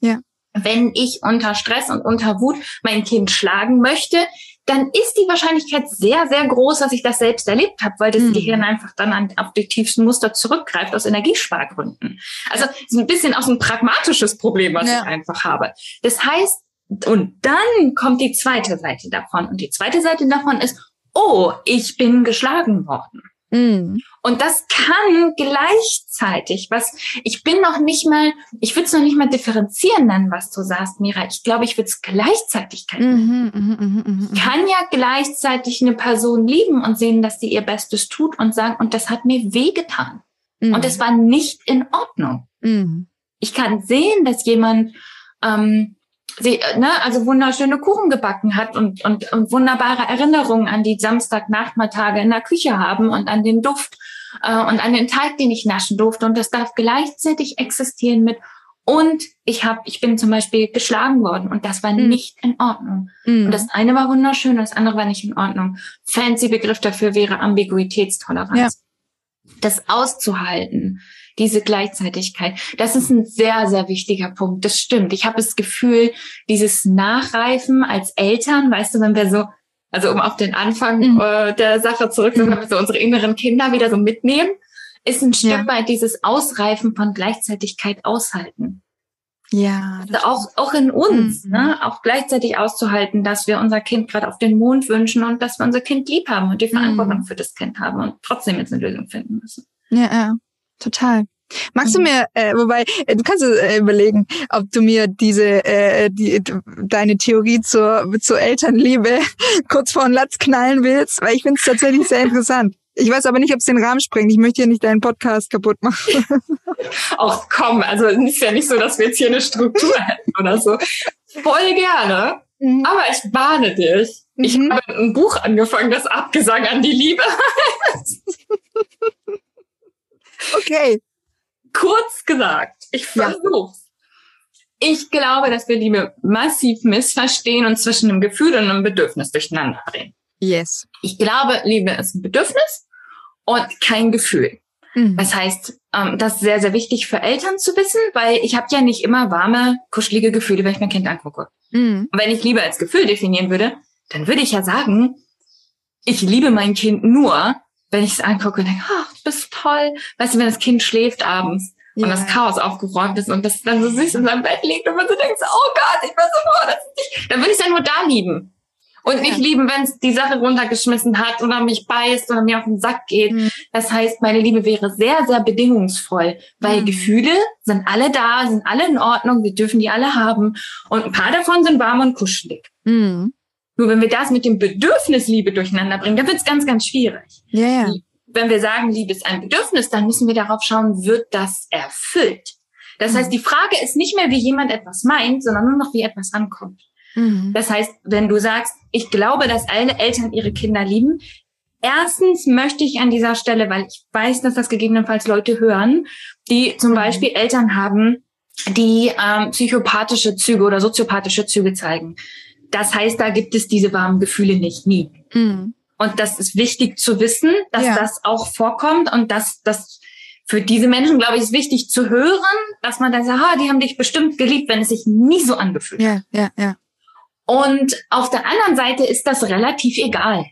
Ja. Wenn ich unter Stress und unter Wut mein Kind schlagen möchte, dann ist die Wahrscheinlichkeit sehr, sehr groß, dass ich das selbst erlebt habe, weil das mhm. Gehirn einfach dann an, auf die tiefsten Muster zurückgreift aus Energiespargründen. Also ist ein bisschen auch so ein pragmatisches Problem, was ja. ich einfach habe. Das heißt, und dann kommt die zweite Seite davon. Und die zweite Seite davon ist, oh, ich bin geschlagen worden. Mhm. Und das kann gleichzeitig, was ich bin noch nicht mal, ich würde es noch nicht mal differenzieren nennen, was du sagst, Mira. Ich glaube, ich würde es Gleichzeitigkeit nennen. Mhm, mh, mh, mh, kann ja gleichzeitig eine Person lieben und sehen, dass sie ihr Bestes tut und sagen, und das hat mir wehgetan. Mhm. Und es war nicht in Ordnung. Mhm. Ich kann sehen, dass jemand ähm, sie, ne, also wunderschöne Kuchen gebacken hat und, und, und wunderbare Erinnerungen an die Samstagnachmittage in der Küche haben und an den Duft äh, und an den Teig, den ich naschen durfte. Und das darf gleichzeitig existieren mit und ich habe, ich bin zum Beispiel geschlagen worden und das war mhm. nicht in Ordnung. Mhm. Und das eine war wunderschön, das andere war nicht in Ordnung. Fancy Begriff dafür wäre Ambiguitätstoleranz. Ja. Das auszuhalten, diese Gleichzeitigkeit. Das ist ein sehr, sehr wichtiger Punkt. Das stimmt. Ich habe das Gefühl, dieses Nachreifen als Eltern, weißt du, wenn wir so, also um auf den Anfang mhm. äh, der Sache zurückzukommen, mhm. wenn wir so unsere inneren Kinder wieder so mitnehmen, ist ein Stück ja. weit dieses Ausreifen von Gleichzeitigkeit aushalten. Ja. Also auch, auch in uns, mhm. ne? auch gleichzeitig auszuhalten, dass wir unser Kind gerade auf den Mond wünschen und dass wir unser Kind lieb haben und die Verantwortung mhm. für das Kind haben und trotzdem jetzt eine Lösung finden müssen. Ja, ja. Total. Magst du mhm. mir, äh, wobei, äh, du kannst äh, überlegen, ob du mir diese, äh, die, deine Theorie zur, zur Elternliebe kurz vor den Latz knallen willst, weil ich finde es tatsächlich sehr interessant. Ich weiß aber nicht, ob es den Rahmen sprengt. Ich möchte hier nicht deinen Podcast kaputt machen. Auch komm, also es ist ja nicht so, dass wir jetzt hier eine Struktur hätten oder so. Voll gerne. Mhm. Aber ich warne dich. Ich mhm. habe ein Buch angefangen, das Abgesang an die Liebe Okay. Kurz gesagt, ich versuch's. Ja. Ich glaube, dass wir Liebe massiv missverstehen und zwischen einem Gefühl und einem Bedürfnis durcheinander bringen. Yes. Ich glaube, Liebe ist ein Bedürfnis und kein Gefühl. Mhm. Das heißt, ähm, das ist sehr, sehr wichtig für Eltern zu wissen, weil ich habe ja nicht immer warme, kuschelige Gefühle, wenn ich mein Kind angucke. Mhm. Und wenn ich Liebe als Gefühl definieren würde, dann würde ich ja sagen, ich liebe mein Kind nur, wenn ich es angucke und denke, oh, du bist toll. Weißt du, wenn das Kind schläft abends ja. und das Chaos aufgeräumt ist und das dann so süß in seinem Bett liegt und man so denkt, oh Gott, ich bin so froh, dass ich, dann würde ich es ja nur da lieben. Und ja. nicht lieben, wenn es die Sache runtergeschmissen hat oder mich beißt oder mir auf den Sack geht. Mhm. Das heißt, meine Liebe wäre sehr, sehr bedingungsvoll, weil mhm. Gefühle sind alle da, sind alle in Ordnung, wir dürfen die alle haben. Und ein paar davon sind warm und kuschelig. Mhm. Nur wenn wir das mit dem Bedürfnis Liebe durcheinander bringen, dann wird es ganz, ganz schwierig. Ja, ja. Wenn wir sagen, Liebe ist ein Bedürfnis, dann müssen wir darauf schauen, wird das erfüllt? Das mhm. heißt, die Frage ist nicht mehr, wie jemand etwas meint, sondern nur noch, wie etwas ankommt. Mhm. Das heißt, wenn du sagst, ich glaube, dass alle Eltern ihre Kinder lieben, erstens möchte ich an dieser Stelle, weil ich weiß, dass das gegebenenfalls Leute hören, die zum mhm. Beispiel Eltern haben, die ähm, psychopathische Züge oder soziopathische Züge zeigen. Das heißt, da gibt es diese warmen Gefühle nicht, nie. Mhm. Und das ist wichtig zu wissen, dass ja. das auch vorkommt und dass das für diese Menschen, glaube ich, ist wichtig zu hören, dass man dann sagt, ah, die haben dich bestimmt geliebt, wenn es sich nie so angefühlt hat. Ja, ja, ja. Und auf der anderen Seite ist das relativ egal.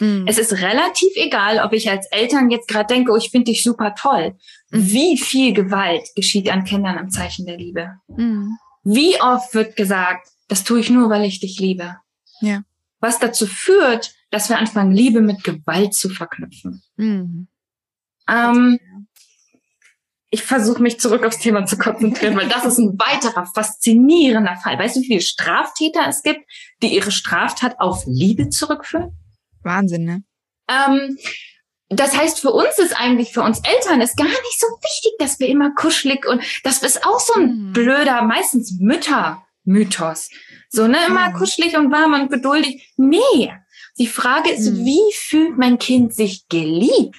Mhm. Es ist relativ egal, ob ich als Eltern jetzt gerade denke, oh, ich finde dich super toll. Mhm. Wie viel Gewalt geschieht an Kindern im Zeichen der Liebe? Mhm. Wie oft wird gesagt, das tue ich nur, weil ich dich liebe. Ja. Was dazu führt, dass wir anfangen, Liebe mit Gewalt zu verknüpfen. Mhm. Ähm, ich versuche mich zurück aufs Thema zu konzentrieren, weil das ist ein weiterer faszinierender Fall. Weißt du, wie viele Straftäter es gibt, die ihre Straftat auf Liebe zurückführen? Wahnsinn, ne? Ähm, das heißt, für uns ist eigentlich, für uns Eltern ist gar nicht so wichtig, dass wir immer kuschelig und das ist auch so ein mhm. blöder, meistens Mütter-Mythos. So, ne, immer kuschelig und warm und geduldig. Nee. Die Frage ist, mhm. wie fühlt mein Kind sich geliebt?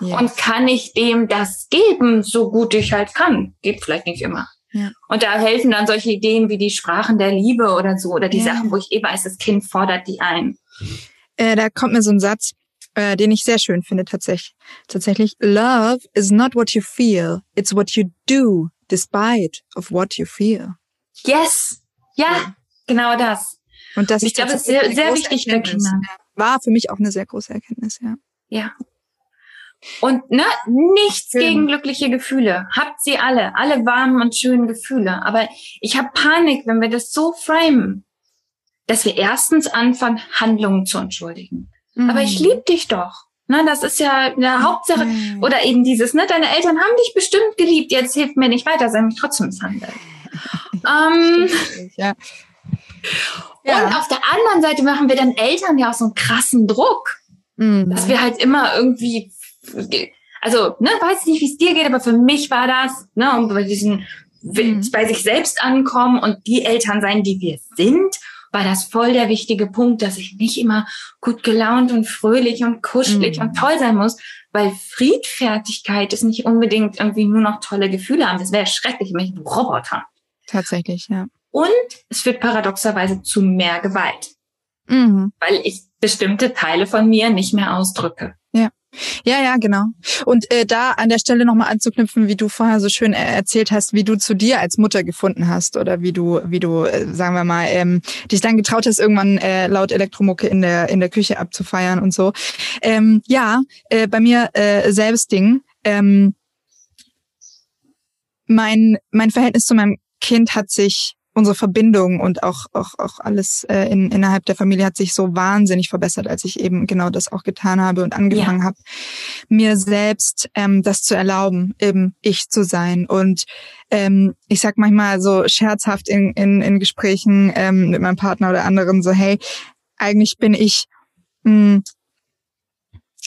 Yes. Und kann ich dem das geben, so gut ich halt kann? Geht vielleicht nicht immer. Ja. Und da helfen dann solche Ideen wie die Sprachen der Liebe oder so, oder die ja. Sachen, wo ich eh weiß, das Kind fordert die ein. Äh, da kommt mir so ein Satz, äh, den ich sehr schön finde tatsächlich. Tatsächlich, love is not what you feel, it's what you do despite of what you feel. Yes, ja, ja. genau das. Und das ich glaube, ist sehr, sehr wichtig für Kinder. War für mich auch eine sehr große Erkenntnis, ja. Ja. Und ne, nichts Schön. gegen glückliche Gefühle. Habt sie alle, alle warmen und schönen Gefühle. Aber ich habe Panik, wenn wir das so framen, dass wir erstens anfangen, Handlungen zu entschuldigen. Mhm. Aber ich liebe dich doch. Ne, das ist ja eine Hauptsache. Mhm. Oder eben dieses, ne, deine Eltern haben dich bestimmt geliebt, jetzt hilft mir nicht weiter, sei mich trotzdem misshandelt. Ähm, ja. Ja. Und auf der anderen Seite machen wir dann Eltern ja auch so einen krassen Druck, mhm. dass wir halt immer irgendwie also, ne, weiß nicht, wie es dir geht, aber für mich war das, ne, und bei diesen, mhm. bei sich selbst ankommen und die Eltern sein, die wir sind, war das voll der wichtige Punkt, dass ich nicht immer gut gelaunt und fröhlich und kuschelig mhm. und toll sein muss, weil Friedfertigkeit ist nicht unbedingt irgendwie nur noch tolle Gefühle haben. Das wäre schrecklich, wenn ich ein Roboter. Tatsächlich, ja. Und es führt paradoxerweise zu mehr Gewalt. Mhm. Weil ich bestimmte Teile von mir nicht mehr ausdrücke. Ja. Ja, ja, genau. Und äh, da an der Stelle nochmal anzuknüpfen, wie du vorher so schön äh, erzählt hast, wie du zu dir als Mutter gefunden hast oder wie du, wie du, äh, sagen wir mal, ähm, dich dann getraut hast, irgendwann äh, laut Elektromucke in der in der Küche abzufeiern und so. Ähm, ja, äh, bei mir äh, selbst Ding. Ähm, mein mein Verhältnis zu meinem Kind hat sich unsere Verbindung und auch, auch, auch alles äh, in, innerhalb der Familie hat sich so wahnsinnig verbessert, als ich eben genau das auch getan habe und angefangen ja. habe, mir selbst ähm, das zu erlauben, eben ich zu sein. Und ähm, ich sag manchmal so scherzhaft in, in, in Gesprächen ähm, mit meinem Partner oder anderen so, hey, eigentlich bin ich mh, hm,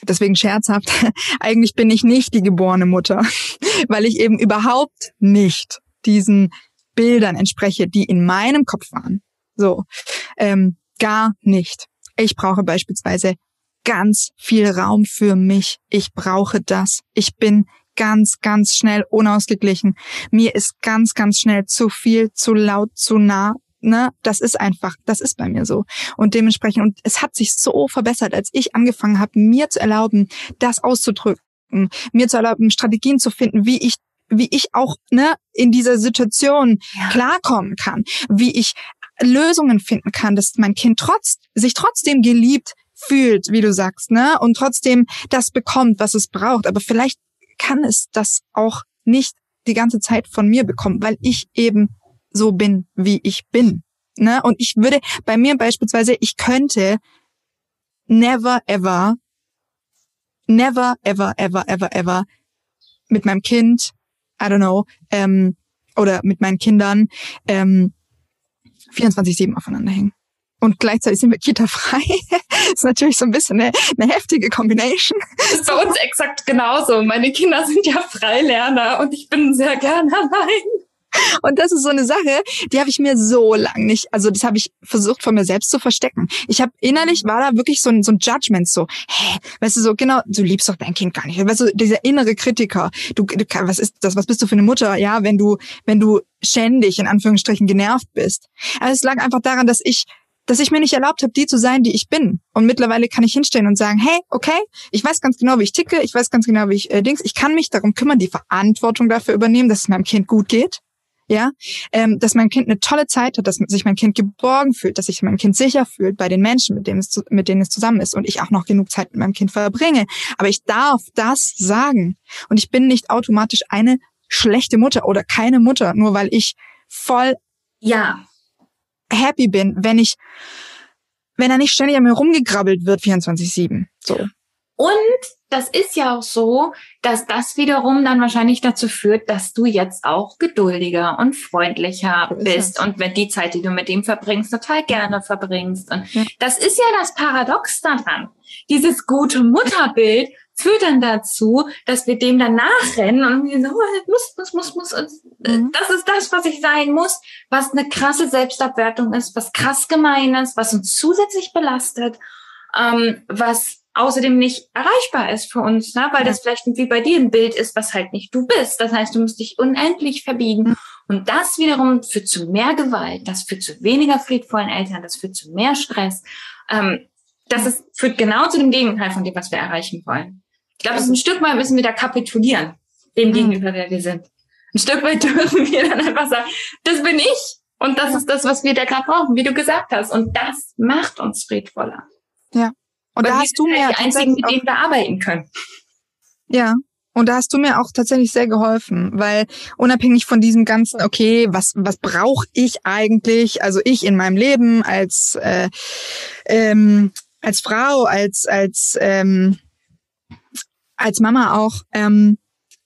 deswegen scherzhaft, eigentlich bin ich nicht die geborene Mutter, weil ich eben überhaupt nicht diesen Bildern entspreche, die in meinem Kopf waren. So, ähm, gar nicht. Ich brauche beispielsweise ganz viel Raum für mich. Ich brauche das. Ich bin ganz, ganz schnell unausgeglichen. Mir ist ganz, ganz schnell zu viel, zu laut, zu nah. Ne, das ist einfach, das ist bei mir so. Und dementsprechend, und es hat sich so verbessert, als ich angefangen habe, mir zu erlauben, das auszudrücken, mir zu erlauben, Strategien zu finden, wie ich wie ich auch ne, in dieser Situation ja. klarkommen kann, wie ich Lösungen finden kann, dass mein Kind trotz, sich trotzdem geliebt fühlt, wie du sagst, ne, und trotzdem das bekommt, was es braucht. Aber vielleicht kann es das auch nicht die ganze Zeit von mir bekommen, weil ich eben so bin, wie ich bin. Ne? Und ich würde bei mir beispielsweise, ich könnte never ever, never ever, ever, ever, ever mit meinem Kind I don't know, ähm, oder mit meinen Kindern ähm, 24-7 aufeinander hängen. Und gleichzeitig sind wir Kita-frei. ist natürlich so ein bisschen eine, eine heftige Combination. Das ist bei uns exakt genauso. Meine Kinder sind ja Freilerner und ich bin sehr gerne allein. Und das ist so eine Sache, die habe ich mir so lang nicht, also das habe ich versucht von mir selbst zu verstecken. Ich habe innerlich war da wirklich so ein, so ein Judgment so, hä, weißt du so genau, du liebst doch dein Kind gar nicht. Weißt du, dieser innere Kritiker, du, du was ist das, was bist du für eine Mutter? Ja, wenn du wenn du ständig in Anführungsstrichen genervt bist. Aber es lag einfach daran, dass ich dass ich mir nicht erlaubt habe, die zu sein, die ich bin. Und mittlerweile kann ich hinstellen und sagen, hey, okay, ich weiß ganz genau, wie ich ticke, ich weiß ganz genau, wie ich äh, dings, ich kann mich darum kümmern, die Verantwortung dafür übernehmen, dass es meinem Kind gut geht. Ja, ähm, dass mein Kind eine tolle Zeit hat, dass sich mein Kind geborgen fühlt, dass sich mein Kind sicher fühlt bei den Menschen, mit denen es, mit denen es zusammen ist und ich auch noch genug Zeit mit meinem Kind verbringe. Aber ich darf das sagen und ich bin nicht automatisch eine schlechte Mutter oder keine Mutter, nur weil ich voll ja happy bin, wenn ich wenn er nicht ständig an mir rumgegrabbelt wird 24/7. So. Und das ist ja auch so, dass das wiederum dann wahrscheinlich dazu führt, dass du jetzt auch geduldiger und freundlicher so bist und wenn die Zeit, die du mit ihm verbringst, total gerne verbringst. Und ja. das ist ja das Paradox daran. Dieses gute Mutterbild führt dann dazu, dass wir dem dann nachrennen und wir so, oh, muss, muss, muss, muss. Äh, mhm. das ist das, was ich sein muss, was eine krasse Selbstabwertung ist, was krass gemein ist, was uns zusätzlich belastet, ähm, was außerdem nicht erreichbar ist für uns, ne? weil das vielleicht wie bei dir ein Bild ist, was halt nicht du bist. Das heißt, du musst dich unendlich verbiegen. Und das wiederum führt zu mehr Gewalt, das führt zu weniger friedvollen Eltern, das führt zu mehr Stress. Ähm, das ist, führt genau zu dem Gegenteil von dem, was wir erreichen wollen. Ich glaube, ein Stück weit müssen wir da kapitulieren, dem gegenüber, wer wir sind. Ein Stück weit dürfen wir dann einfach sagen, das bin ich. Und das ist das, was wir da gerade brauchen, wie du gesagt hast. Und das macht uns friedvoller. Ja. Und da hast du mir die einzigen, mit denen wir arbeiten können. Ja. Und da hast du mir auch tatsächlich sehr geholfen, weil unabhängig von diesem ganzen, okay, was was brauche ich eigentlich? Also ich in meinem Leben als äh, ähm, als Frau, als als ähm, als Mama auch. Ähm,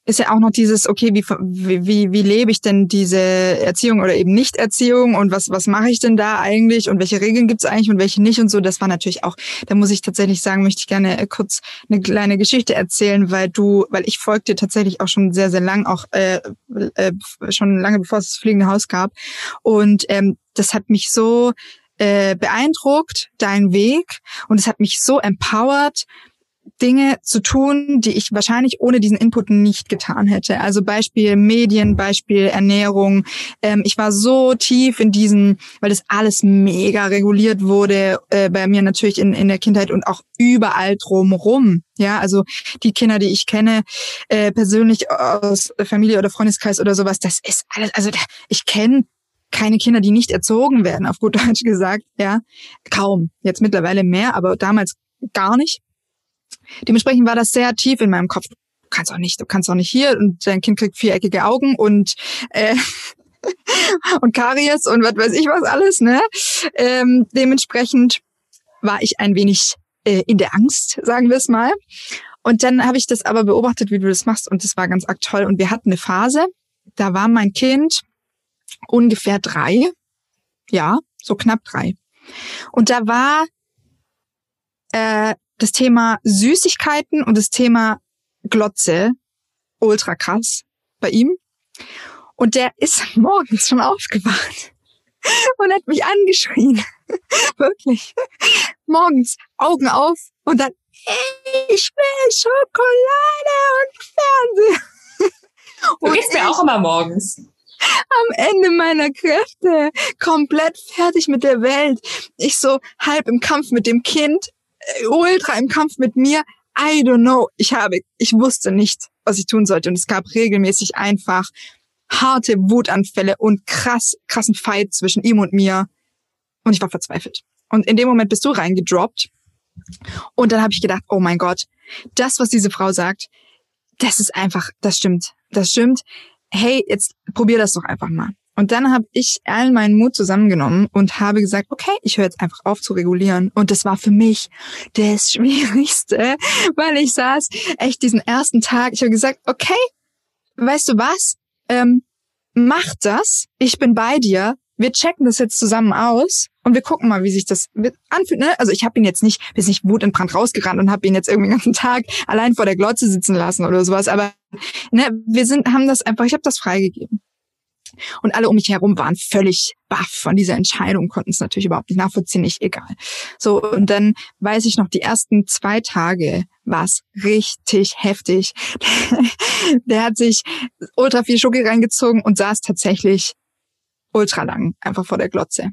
ist ja auch noch dieses, okay, wie, wie, wie lebe ich denn diese Erziehung oder eben Nicht-Erziehung und was, was mache ich denn da eigentlich und welche Regeln gibt's eigentlich und welche nicht und so. Das war natürlich auch, da muss ich tatsächlich sagen, möchte ich gerne äh, kurz eine kleine Geschichte erzählen, weil du, weil ich folgte tatsächlich auch schon sehr, sehr lang, auch äh, äh, schon lange bevor es das fliegende Haus gab. Und ähm, das hat mich so äh, beeindruckt, dein Weg. Und es hat mich so empowered, Dinge zu tun, die ich wahrscheinlich ohne diesen Input nicht getan hätte. Also Beispiel Medien, Beispiel Ernährung. Ähm, ich war so tief in diesen, weil das alles mega reguliert wurde, äh, bei mir natürlich in, in der Kindheit und auch überall drumrum. Ja, also die Kinder, die ich kenne, äh, persönlich aus Familie oder Freundeskreis oder sowas, das ist alles, also ich kenne keine Kinder, die nicht erzogen werden, auf gut Deutsch gesagt, ja, kaum. Jetzt mittlerweile mehr, aber damals gar nicht. Dementsprechend war das sehr tief in meinem Kopf. Du kannst auch nicht, du kannst auch nicht hier und dein Kind kriegt viereckige Augen und äh, und Karies und was weiß ich was alles, ne? Ähm, dementsprechend war ich ein wenig äh, in der Angst, sagen wir es mal. Und dann habe ich das aber beobachtet, wie du das machst und das war ganz arg toll. Und wir hatten eine Phase, da war mein Kind ungefähr drei, ja, so knapp drei. Und da war äh, das Thema Süßigkeiten und das Thema Glotze ultra krass bei ihm. Und der ist morgens schon aufgewacht und hat mich angeschrien. Wirklich. Morgens Augen auf und dann, ich will Schokolade und Fernseher. Du gehst mir auch immer morgens. Am Ende meiner Kräfte, komplett fertig mit der Welt. Ich so halb im Kampf mit dem Kind, ultra im Kampf mit mir. I don't know. Ich habe, ich wusste nicht, was ich tun sollte. Und es gab regelmäßig einfach harte Wutanfälle und krass, krassen Fight zwischen ihm und mir. Und ich war verzweifelt. Und in dem Moment bist du reingedroppt. Und dann habe ich gedacht, oh mein Gott, das, was diese Frau sagt, das ist einfach, das stimmt. Das stimmt. Hey, jetzt probier das doch einfach mal. Und dann habe ich all meinen Mut zusammengenommen und habe gesagt, okay, ich höre jetzt einfach auf zu regulieren. Und das war für mich das Schwierigste, weil ich saß echt diesen ersten Tag. Ich habe gesagt, okay, weißt du was? Ähm, mach das. Ich bin bei dir. Wir checken das jetzt zusammen aus und wir gucken mal, wie sich das anfühlt. Ne? Also ich habe ihn jetzt nicht, bis nicht Wut in Brand rausgerannt und habe ihn jetzt irgendwie den ganzen Tag allein vor der Glotze sitzen lassen oder sowas. Aber ne, wir sind, haben das einfach, ich habe das freigegeben. Und alle um mich herum waren völlig baff von dieser Entscheidung, konnten es natürlich überhaupt nicht nachvollziehen, nicht egal. So, und dann weiß ich noch, die ersten zwei Tage war es richtig heftig. Der hat sich ultra viel Schoki reingezogen und saß tatsächlich ultra lang einfach vor der Glotze.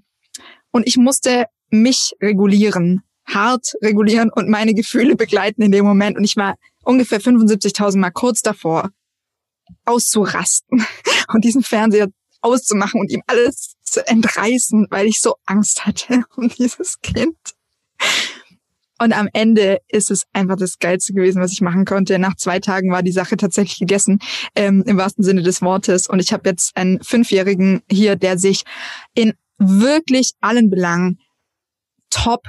Und ich musste mich regulieren, hart regulieren und meine Gefühle begleiten in dem Moment. Und ich war ungefähr 75.000 Mal kurz davor, auszurasten und diesen Fernseher auszumachen und ihm alles zu entreißen, weil ich so Angst hatte um dieses Kind. Und am Ende ist es einfach das Geilste gewesen, was ich machen konnte. Nach zwei Tagen war die Sache tatsächlich gegessen, ähm, im wahrsten Sinne des Wortes. Und ich habe jetzt einen Fünfjährigen hier, der sich in wirklich allen Belangen top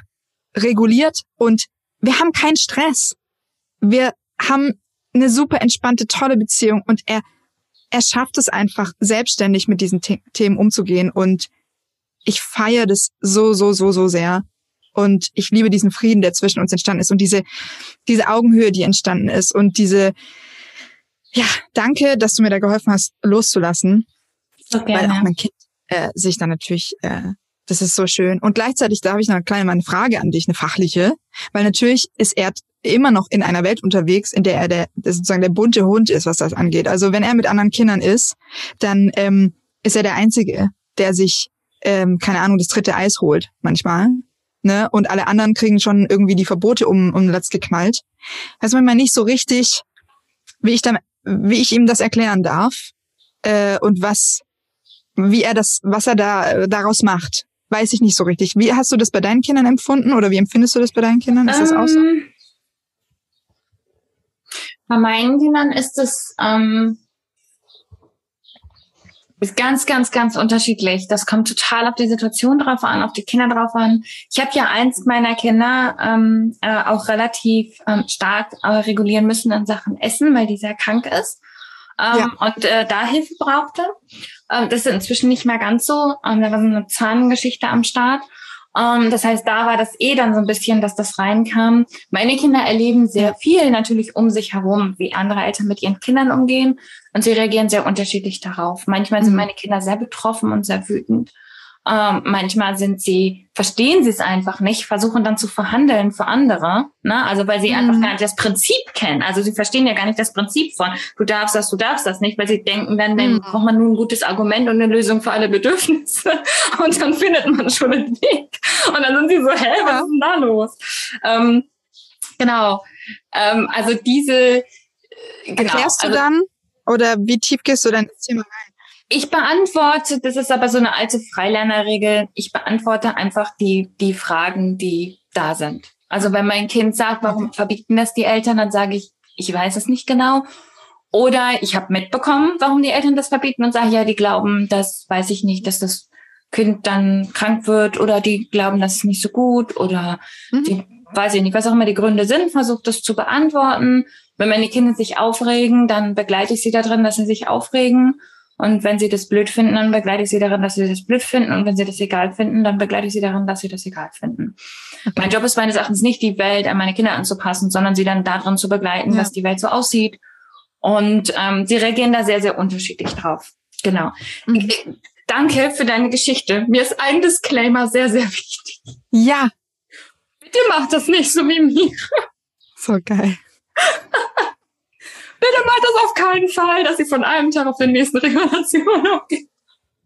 reguliert und wir haben keinen Stress. Wir haben eine super entspannte, tolle Beziehung und er, er schafft es einfach selbstständig mit diesen The Themen umzugehen und ich feiere das so, so, so, so sehr. Und ich liebe diesen Frieden, der zwischen uns entstanden ist und diese, diese Augenhöhe, die entstanden ist und diese, ja, danke, dass du mir da geholfen hast, loszulassen. So gerne. Weil auch mein Kind äh, sich dann natürlich, äh, das ist so schön. Und gleichzeitig, da habe ich noch eine kleine eine Frage an dich, eine fachliche, weil natürlich ist er immer noch in einer Welt unterwegs, in der er der, sozusagen der bunte Hund ist, was das angeht. Also wenn er mit anderen Kindern ist, dann ähm, ist er der Einzige, der sich, ähm, keine Ahnung, das dritte Eis holt manchmal ne? Und alle anderen kriegen schon irgendwie die Verbote um, um Latz geknallt. Weiß manchmal nicht so richtig, wie ich dann, wie ich ihm das erklären darf äh, und was, wie er das, was er da äh, daraus macht. Weiß ich nicht so richtig. Wie hast du das bei deinen Kindern empfunden oder wie empfindest du das bei deinen Kindern? Ist das auch so? Ähm, bei meinen Kindern ist es ähm, ist ganz, ganz, ganz unterschiedlich. Das kommt total auf die Situation drauf an, auf die Kinder drauf an. Ich habe ja eins meiner Kinder ähm, äh, auch relativ ähm, stark äh, regulieren müssen in Sachen Essen, weil die sehr krank ist ähm, ja. und äh, da Hilfe brauchte. Ähm, das ist inzwischen nicht mehr ganz so. Ähm, da war so eine Zahngeschichte am Start. Um, ähm, das heißt, da war das eh dann so ein bisschen, dass das reinkam. Meine Kinder erleben sehr viel natürlich um sich herum, wie andere Eltern mit ihren Kindern umgehen. Und sie reagieren sehr unterschiedlich darauf. Manchmal sind mhm. meine Kinder sehr betroffen und sehr wütend. Ähm, manchmal sind sie, verstehen sie es einfach nicht, versuchen dann zu verhandeln für andere. Ne? Also weil sie mhm. einfach gar nicht das Prinzip kennen. Also sie verstehen ja gar nicht das Prinzip von, du darfst das, du darfst das nicht, weil sie denken, dann, dann mhm. braucht man nur ein gutes Argument und eine Lösung für alle Bedürfnisse. Und dann findet man schon einen Weg. Und dann sind sie so, hä, was ist denn da los? Ähm, genau. Ähm, also diese äh, genau, Erklärst du also, dann oder wie tief gehst du dann ins Thema rein? Ich beantworte, das ist aber so eine alte Freilernerregel, ich beantworte einfach die, die Fragen, die da sind. Also wenn mein Kind sagt, warum verbieten das die Eltern, dann sage ich, ich weiß es nicht genau. Oder ich habe mitbekommen, warum die Eltern das verbieten und sage, ja, die glauben, das weiß ich nicht, dass das Kind dann krank wird oder die glauben, das ist nicht so gut oder mhm. die weiß ich nicht, was auch immer die Gründe sind, versucht das zu beantworten. Wenn meine Kinder sich aufregen, dann begleite ich sie darin, dass sie sich aufregen und wenn sie das blöd finden, dann begleite ich sie darin, dass sie das blöd finden. Und wenn sie das egal finden, dann begleite ich sie darin, dass sie das egal finden. Okay. Mein Job ist meines Erachtens nicht, die Welt an meine Kinder anzupassen, sondern sie dann darin zu begleiten, ja. dass die Welt so aussieht. Und ähm, sie reagieren da sehr, sehr unterschiedlich drauf. Genau. Mhm. Danke für deine Geschichte. Mir ist ein Disclaimer sehr, sehr wichtig. Ja. Bitte mach das nicht so wie mir. So geil. Bitte macht das auf keinen Fall, dass sie von einem Tag auf den nächsten Regulation aufgeht.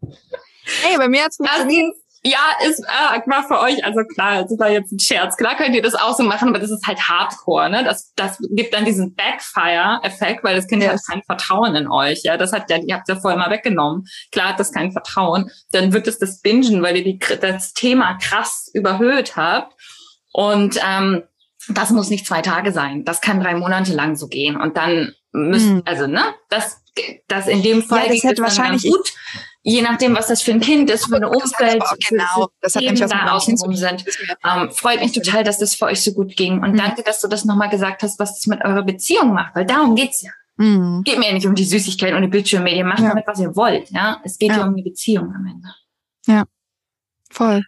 Ey, bei mir hat's funktioniert. Ja, ist äh, war für euch, also klar, das war jetzt ein Scherz. Klar könnt ihr das auch so machen, aber das ist halt Hardcore, ne? Das, das gibt dann diesen Backfire-Effekt, weil das Kind yes. hat kein Vertrauen in euch. Ja, das hat ja, ihr habt ja vorher mal weggenommen. Klar hat das kein Vertrauen. Dann wird es das Bingen, weil ihr die, das Thema krass überhöht habt. Und ähm, das muss nicht zwei Tage sein. Das kann drei Monate lang so gehen. Und dann müssen, mhm. also ne, das, das in dem Fall ja, das hätte wahrscheinlich gut, je nachdem, was das für ein Kind ist, für eine das genau, das hat nämlich da außenrum sind. Ähm, freut mich total, dass das für euch so gut ging und mhm. danke, dass du das nochmal gesagt hast, was das mit eurer Beziehung macht, weil darum geht's ja. Mhm. Geht mir ja nicht um die Süßigkeit und die Bildschirmmedien. Macht ja. damit, was ihr wollt. Ja, es geht ja. ja um die Beziehung am Ende. Ja, voll.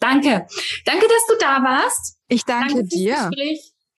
Danke. Danke, dass du da warst. Ich danke, danke dir.